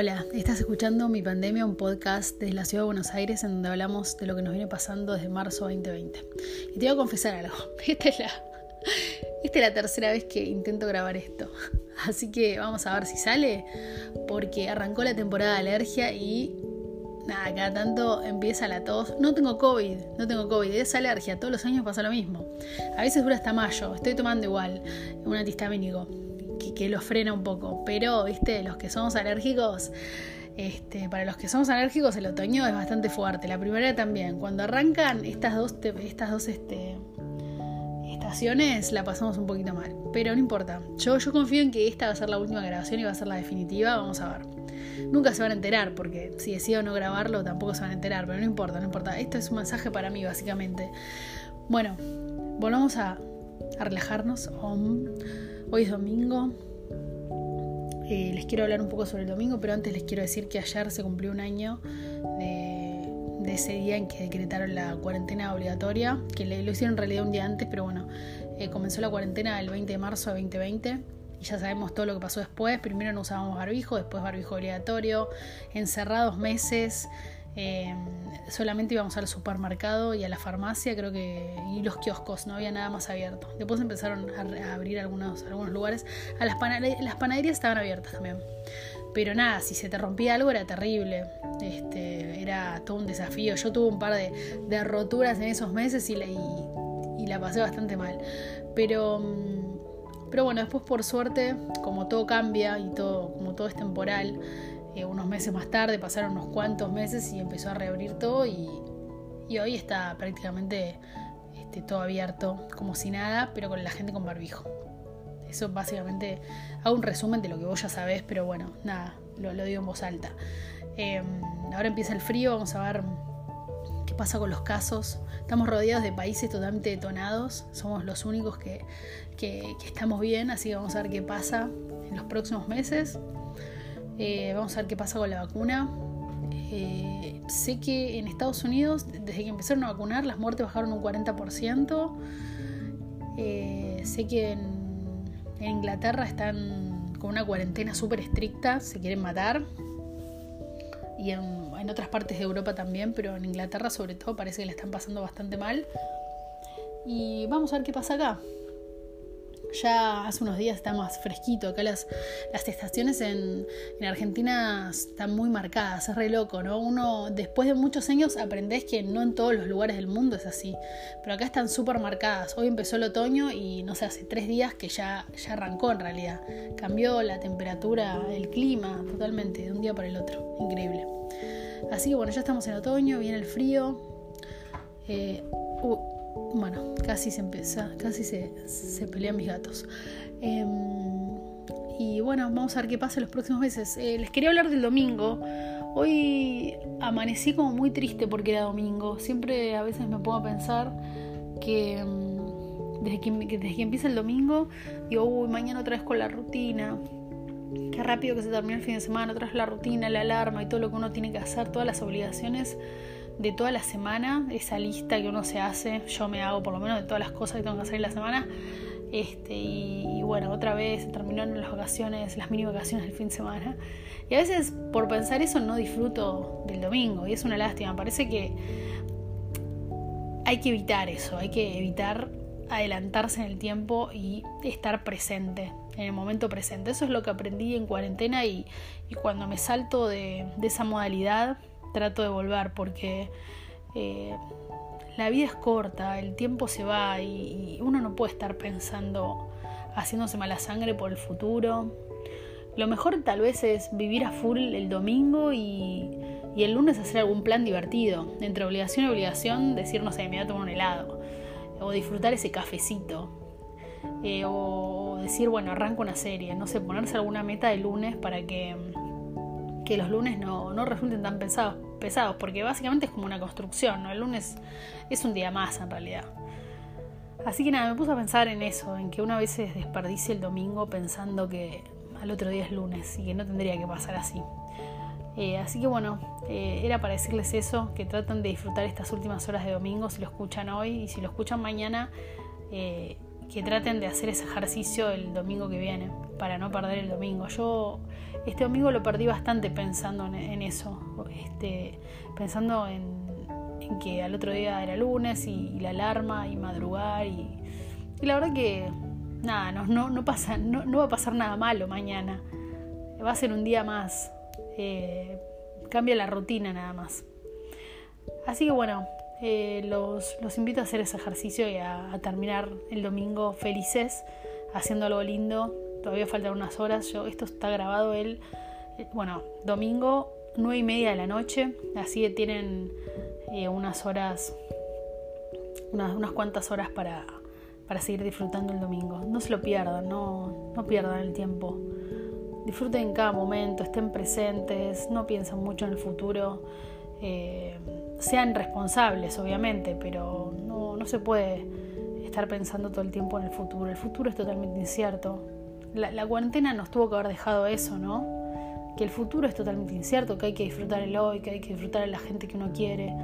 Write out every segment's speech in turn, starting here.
Hola, estás escuchando Mi Pandemia, un podcast de la Ciudad de Buenos Aires en donde hablamos de lo que nos viene pasando desde marzo 2020. Y te voy a confesar algo, esta es la, esta es la tercera vez que intento grabar esto, así que vamos a ver si sale, porque arrancó la temporada de alergia y nada, cada tanto empieza la tos. No tengo COVID, no tengo COVID, es alergia, todos los años pasa lo mismo. A veces dura hasta mayo, estoy tomando igual un antihistamínico que, lo frena un poco. Pero, viste, los que somos alérgicos, este, para los que somos alérgicos, el otoño es bastante fuerte. La primavera también. Cuando arrancan estas dos, estas dos este, estaciones, la pasamos un poquito mal. Pero no importa. Yo, yo confío en que esta va a ser la última grabación y va a ser la definitiva. Vamos a ver. Nunca se van a enterar, porque si decido no grabarlo, tampoco se van a enterar. Pero no importa, no importa. Esto es un mensaje para mí, básicamente. Bueno, volvamos a, a relajarnos. Hoy es domingo. Eh, les quiero hablar un poco sobre el domingo, pero antes les quiero decir que ayer se cumplió un año de, ese día en que decretaron la cuarentena obligatoria, que lo hicieron en realidad un día antes, pero bueno, eh, comenzó la cuarentena el 20 de marzo de 2020 y ya sabemos todo lo que pasó después. Primero no usábamos barbijo, después barbijo obligatorio, encerrados meses. Eh, solamente íbamos al supermercado y a la farmacia, creo que, y los kioscos, no había nada más abierto. Después empezaron a, abrir algunos, algunos lugares. A las, las panaderías estaban abiertas también. Pero nada, si se te rompía algo era terrible. Este, era todo un desafío. Yo tuve un par de, roturas en esos meses y la, y, la pasé bastante mal. Pero, mm, pero bueno, después por suerte, como todo cambia y todo, como todo es temporal, unos meses más tarde, pasaron unos cuantos meses y empezó a reabrir todo y, hoy está prácticamente este, todo abierto como si nada, pero con la gente con barbijo. Eso básicamente hago un resumen de lo que vos ya sabés, pero bueno, nada, lo, digo en voz alta. Em, ahora empieza el frío, vamos a ver qué pasa con los casos. Estamos rodeados de países totalmente detonados, somos los únicos que, que estamos bien, así que vamos a ver qué pasa en los próximos meses. Eh, vamos a ver qué pasa con la vacuna. Eh, sé que en Estados Unidos, desde que empezaron a vacunar, las muertes bajaron un 40%. Eh, sé que en, Inglaterra están con una cuarentena súper estricta, se quieren matar. Y en, en, otras partes de Europa también, pero en Inglaterra sobre todo parece que le están pasando bastante mal. Y vamos a ver qué pasa acá. Ya hace unos días está más fresquito. Acá las, las estaciones en, Argentina están muy marcadas, es re loco, ¿no? Uno, después de muchos años, aprendés que no en todos los lugares del mundo es así. Pero acá están súper marcadas. Hoy empezó el otoño y no sé, hace tres días que ya, ya arrancó en realidad. Cambió la temperatura, el clima totalmente de un día para el otro. Increíble. Así que bueno, ya estamos en otoño, viene el frío. Eh, bueno, casi se empieza, casi se, pelean mis gatos. Em, y bueno, vamos a ver qué pasa en los próximos meses. Eh, les quería hablar del domingo. Hoy amanecí como muy triste porque era domingo. Siempre a veces me pongo a pensar que em, desde que, desde que empieza el domingo, digo, uy, mañana otra vez con la rutina. Qué rápido que se termina el fin de semana, otra vez la rutina, la alarma y todo lo que uno tiene que hacer, todas las obligaciones de toda la semana, esa lista que uno se hace, yo me hago por lo menos de todas las cosas que tengo que hacer en la semana. Este, y, bueno, otra vez terminaron las vacaciones, las mini vacaciones del fin de semana. Y a veces por pensar eso no disfruto del domingo y es una lástima. Parece que hay que evitar eso, hay que evitar adelantarse en el tiempo y estar presente, en el momento presente. Eso es lo que aprendí en cuarentena y, cuando me salto de esa modalidad trato de volver porque eh, la vida es corta, el tiempo se va y, uno no puede estar pensando haciéndose mala sangre por el futuro. Lo mejor tal vez es vivir a full el domingo y, el lunes hacer algún plan divertido. Entre obligación y obligación, decir, no sé, me voy a tomar un helado. O disfrutar ese cafecito. Eh, o decir, bueno, arranco una serie. No sé, ponerse alguna meta de lunes para que que los lunes no, no resulten tan pesados, pesados, porque básicamente es como una construcción, ¿no? El lunes es un día más en realidad. Así que nada, me puse a pensar en eso, en que una vez se desperdicie el domingo pensando que al otro día es lunes y que no tendría que pasar así. Eh, así que bueno, eh, era para decirles eso, que tratan de disfrutar estas últimas horas de domingo si lo escuchan hoy y si lo escuchan mañana, eh, que traten de hacer ese ejercicio el domingo que viene, para no perder el domingo. Yo este domingo lo perdí bastante pensando en, eso, este, pensando en, que al otro día era lunes y, la alarma y madrugar y, la verdad que nada, no, no, pasa, no, va a pasar nada malo mañana, va a ser un día más, eh, cambia la rutina nada más. Así que bueno, eh, los, invito a hacer ese ejercicio y a, terminar el domingo felices, haciendo algo lindo. Todavía faltan unas horas. Esto está grabado el, eh, bueno, domingo, nueve y media de la noche. Así que tienen eh, unas horas, unas, unas cuantas horas para, para seguir disfrutando el domingo. No se lo pierdan, no, no pierdan el tiempo. Disfruten cada momento, estén presentes, no piensen mucho en el futuro sean responsables, obviamente, pero no, no, se puede estar pensando todo el tiempo en el futuro. El futuro es totalmente incierto. La, cuarentena nos tuvo que haber dejado eso, ¿no? Que el futuro es totalmente incierto, que hay que disfrutar el hoy, que hay que disfrutar a la gente que uno quiere.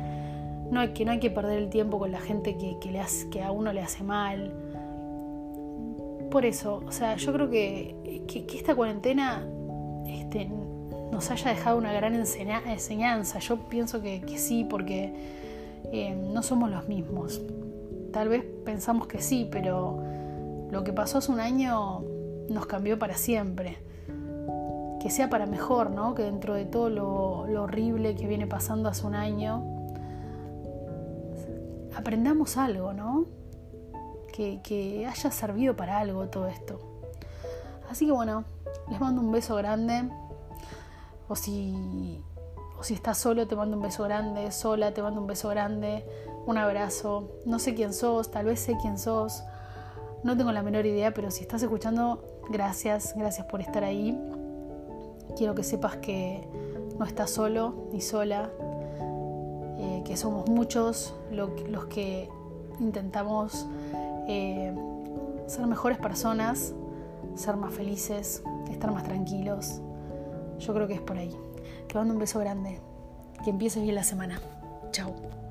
No que no hay que perder el tiempo con la gente que, que, le hace, que a uno le hace mal. Por eso, o sea, yo creo que, que, que esta cuarentena este, nos haya dejado una gran enseñanza. Yo pienso que, sí, porque eh, no somos los mismos. Tal vez pensamos que sí, pero lo que pasó hace un año nos cambió para siempre. Que sea para mejor, ¿no? Que dentro de todo lo, horrible que viene pasando hace un año, aprendamos algo, ¿no? Que, que haya servido para algo todo esto. Así que bueno, les mando un beso grande. O si, o si estás solo, te mando un beso grande. Sola, te mando un beso grande. Un abrazo. No sé quién sos, tal vez sé quién sos. No tengo la menor idea, pero si estás escuchando, gracias. Gracias por estar ahí. Quiero que sepas que no estás solo ni sola. Eh, que somos muchos los que intentamos eh, ser mejores personas, ser más felices, estar más tranquilos. Yo creo que es por ahí. Te mando un beso grande. Que empieces bien la semana. Chao.